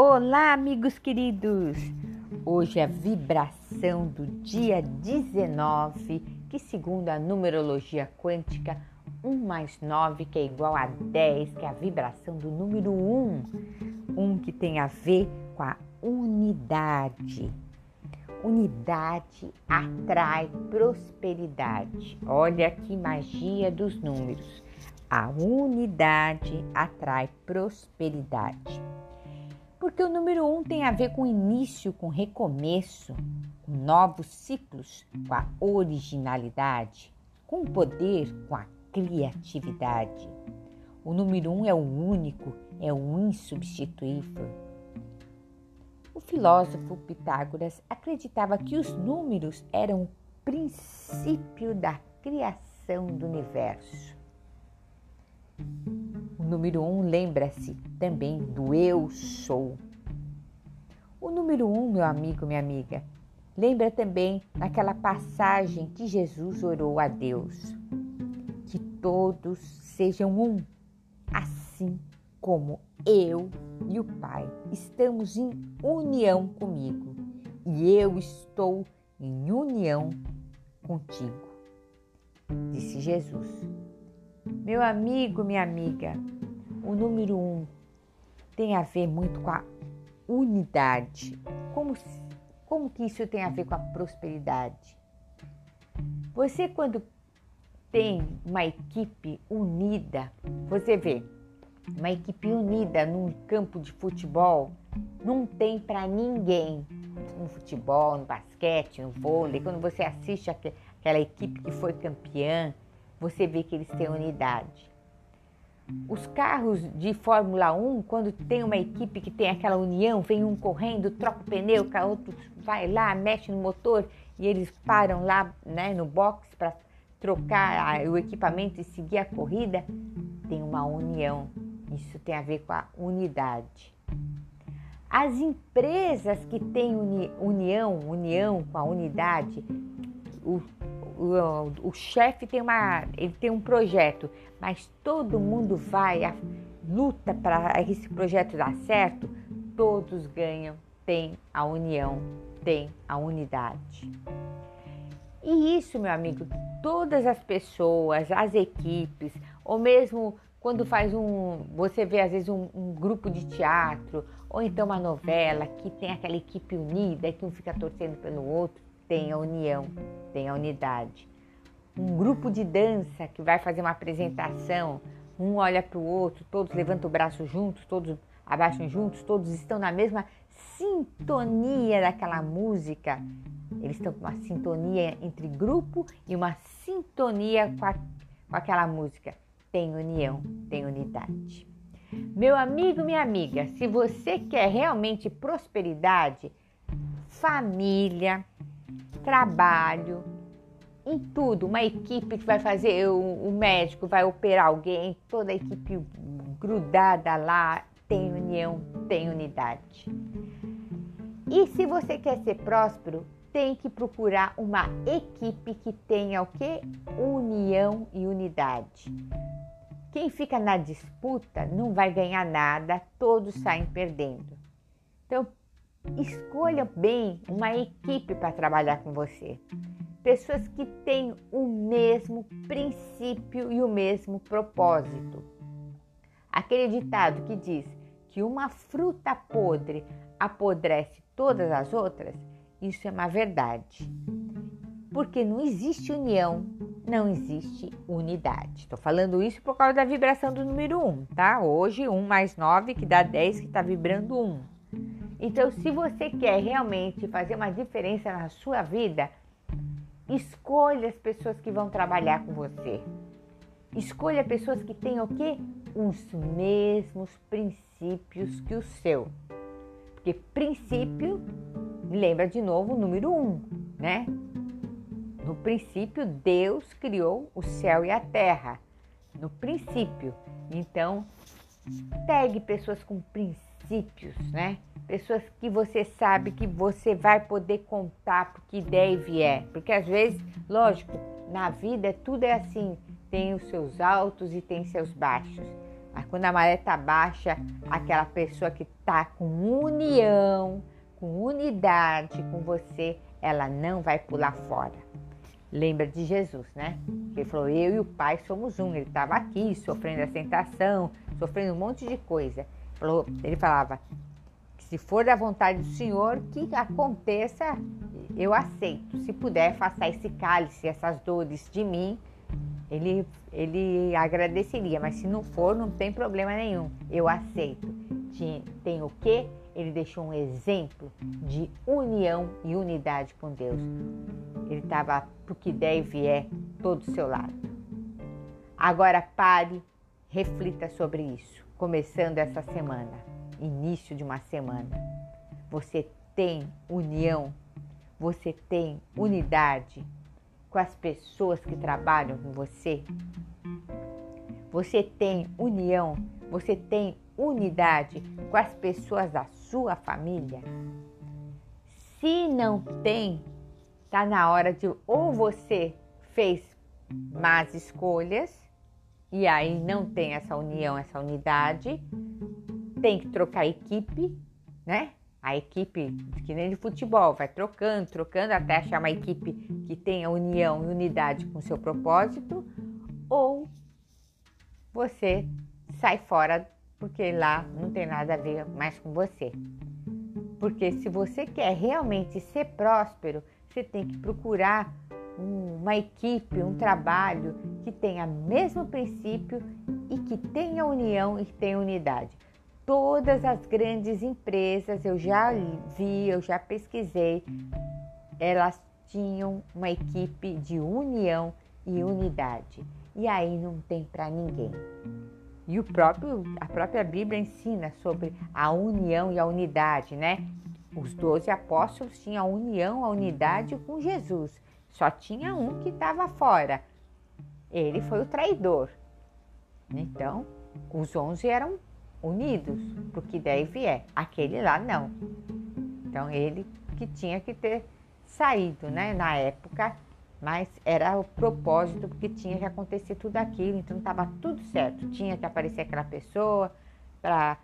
Olá, amigos queridos! Hoje é a vibração do dia 19, que segundo a numerologia quântica, 1 mais 9, que é igual a 10, que é a vibração do número 1. Um que tem a ver com a unidade. Unidade atrai prosperidade. Olha que magia dos números. A unidade atrai prosperidade. Porque o número um tem a ver com início, com recomeço, com novos ciclos, com a originalidade, com o poder, com a criatividade. O número um é o único, é o insubstituível. O filósofo Pitágoras acreditava que os números eram o princípio da criação do universo. Número um lembra-se também do eu sou. O número um, meu amigo, minha amiga, lembra também naquela passagem que Jesus orou a Deus: que todos sejam um, assim como eu e o Pai estamos em união comigo e eu estou em união contigo, disse Jesus. Meu amigo, minha amiga, o número um tem a ver muito com a unidade. Como, como que isso tem a ver com a prosperidade? Você, quando tem uma equipe unida, você vê, uma equipe unida num campo de futebol não tem para ninguém. No futebol, no basquete, no vôlei, quando você assiste aquela equipe que foi campeã, você vê que eles têm unidade. Os carros de Fórmula 1, quando tem uma equipe que tem aquela união, vem um correndo, troca o pneu, o outro vai lá, mexe no motor e eles param lá né, no box para trocar o equipamento e seguir a corrida, tem uma união. Isso tem a ver com a unidade. As empresas que têm uni união, união com a unidade, o, o, o chefe tem uma, ele tem um projeto, mas todo mundo vai, a, luta para esse projeto dar certo, todos ganham, tem a união, tem a unidade. E isso, meu amigo, todas as pessoas, as equipes, ou mesmo quando faz um, você vê às vezes um, um, grupo de teatro, ou então uma novela que tem aquela equipe unida, que um fica torcendo pelo outro, tem a união, tem a unidade. Um grupo de dança que vai fazer uma apresentação, um olha para o outro, todos levantam o braço juntos, todos abaixam juntos, todos estão na mesma sintonia daquela música. Eles estão com uma sintonia entre grupo e uma sintonia com, a, com aquela música. Tem união, tem unidade. Meu amigo, minha amiga, se você quer realmente prosperidade, família, trabalho, em tudo, uma equipe que vai fazer, o, o médico vai operar alguém, toda a equipe grudada lá, tem união, tem unidade. E se você quer ser próspero, tem que procurar uma equipe que tenha o que? União e unidade. Quem fica na disputa não vai ganhar nada, todos saem perdendo. Então, Escolha bem uma equipe para trabalhar com você. Pessoas que têm o mesmo princípio e o mesmo propósito. Aquele ditado que diz que uma fruta podre apodrece todas as outras, isso é uma verdade. Porque não existe união, não existe unidade. Estou falando isso por causa da vibração do número 1, tá? Hoje, 1 mais 9, que dá 10, que está vibrando 1. Então, se você quer realmente fazer uma diferença na sua vida, escolha as pessoas que vão trabalhar com você. Escolha pessoas que têm o quê? Os mesmos princípios que o seu. Porque princípio, lembra de novo o número um, né? No princípio, Deus criou o céu e a terra. No princípio. Então, pegue pessoas com princípios, né? pessoas que você sabe que você vai poder contar porque deve é. Porque às vezes, lógico, na vida tudo é assim, tem os seus altos e tem seus baixos. Quando a maré está baixa, aquela pessoa que está com união, com unidade com você, ela não vai pular fora. Lembra de Jesus, né? Ele falou: Eu e o Pai somos um. Ele estava aqui sofrendo a tentação, sofrendo um monte de coisa. Ele falava: Se for da vontade do Senhor, que aconteça, eu aceito. Se puder, faça esse cálice, essas dores de mim. Ele, ele agradeceria, mas se não for, não tem problema nenhum. Eu aceito. Tem o quê? ele deixou um exemplo de união e unidade com Deus. Ele estava para o que deve é todo do seu lado. Agora pare, reflita sobre isso, começando essa semana, início de uma semana. Você tem união, você tem unidade com as pessoas que trabalham com você. Você tem união, você tem unidade com as pessoas da sua família? Se não tem, tá na hora de ou você fez más escolhas e aí não tem essa união, essa unidade, tem que trocar equipe, né? A equipe que nem de futebol vai trocando, trocando até achar uma equipe que tenha união e unidade com seu propósito, ou você sai fora porque lá não tem nada a ver mais com você. Porque se você quer realmente ser próspero, você tem que procurar uma equipe, um trabalho que tenha o mesmo princípio e que tenha união e tenha unidade. Todas as grandes empresas, eu já vi, eu já pesquisei, elas tinham uma equipe de união e unidade. E aí não tem para ninguém. E o próprio, a própria Bíblia ensina sobre a união e a unidade, né? Os doze apóstolos tinham a união, a unidade com Jesus. Só tinha um que estava fora. Ele foi o traidor. Então, os onze eram unidos para o que deve é. Aquele lá não. Então, ele que tinha que ter saído, né? Na época mas era o propósito, porque tinha que acontecer tudo aquilo, então estava tudo certo. Tinha que aparecer aquela pessoa para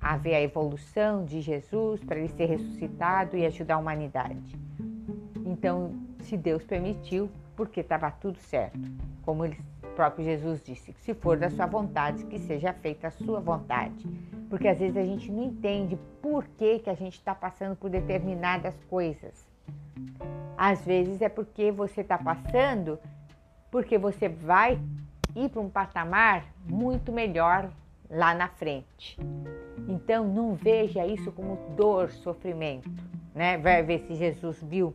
haver a evolução de Jesus, para ele ser ressuscitado e ajudar a humanidade. Então, se Deus permitiu, porque estava tudo certo. Como ele próprio Jesus disse, se for da sua vontade, que seja feita a sua vontade. Porque às vezes a gente não entende por que, que a gente está passando por determinadas coisas. Às vezes é porque você está passando, porque você vai ir para um patamar muito melhor lá na frente. Então não veja isso como dor, sofrimento, né? Vai ver se Jesus viu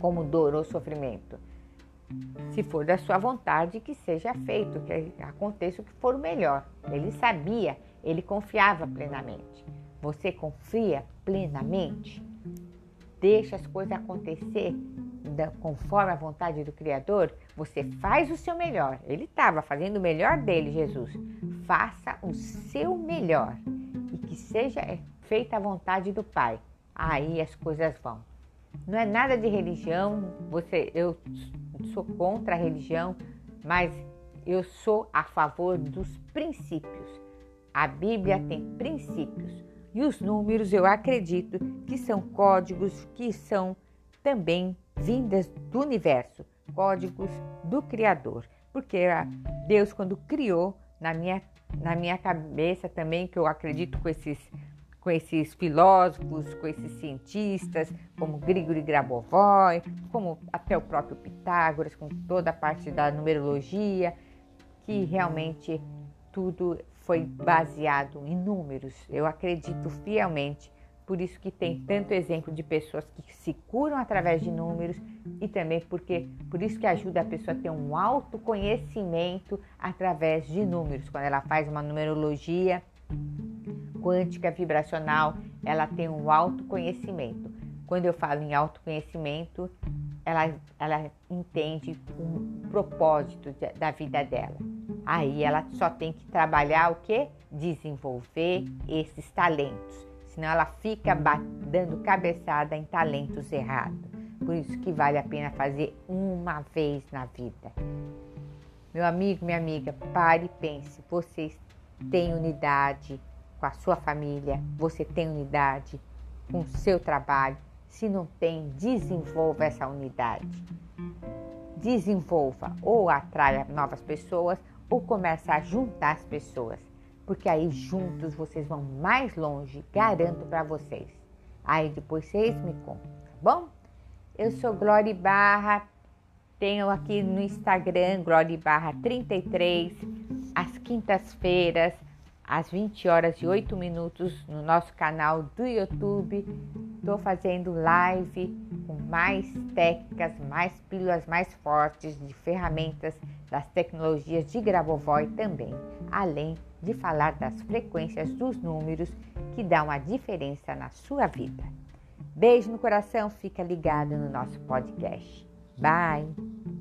como dor ou sofrimento. Se for da sua vontade, que seja feito, que aconteça o que for melhor. Ele sabia, ele confiava plenamente. Você confia plenamente? deixa as coisas acontecer da, conforme a vontade do Criador, você faz o seu melhor. Ele estava fazendo o melhor dele, Jesus. Faça o seu melhor e que seja feita a vontade do Pai. Aí as coisas vão. Não é nada de religião. Você, eu sou contra a religião, mas eu sou a favor dos princípios. A Bíblia tem princípios. E os números eu acredito que são códigos que são também vindas do universo, códigos do Criador. Porque Deus, quando criou, na minha, na minha cabeça também, que eu acredito com esses, com esses filósofos, com esses cientistas, como Grigori Grabovoi, como até o próprio Pitágoras, com toda a parte da numerologia, que realmente tudo foi baseado em números. Eu acredito fielmente. Por isso que tem tanto exemplo de pessoas que se curam através de números e também porque por isso que ajuda a pessoa a ter um autoconhecimento através de números. Quando ela faz uma numerologia quântica vibracional, ela tem um autoconhecimento. Quando eu falo em autoconhecimento, ela, ela entende um propósito da vida dela. Aí ela só tem que trabalhar o que? Desenvolver esses talentos. Senão ela fica dando cabeçada em talentos errados. Por isso que vale a pena fazer uma vez na vida. Meu amigo, minha amiga, pare e pense. Você tem unidade com a sua família, você tem unidade com o seu trabalho. Se não tem, desenvolva essa unidade. Desenvolva ou atraia novas pessoas ou comece a juntar as pessoas, porque aí juntos vocês vão mais longe, garanto para vocês. Aí depois vocês me contam, tá bom? Eu sou Glória Barra, tenho aqui no Instagram Glória Barra 33, às quintas-feiras às 20 horas e 8 minutos no nosso canal do YouTube. Estou fazendo live com mais técnicas, mais pílulas mais fortes de ferramentas das tecnologias de Grabovoi também, além de falar das frequências dos números que dão a diferença na sua vida. Beijo no coração, fica ligado no nosso podcast. Bye!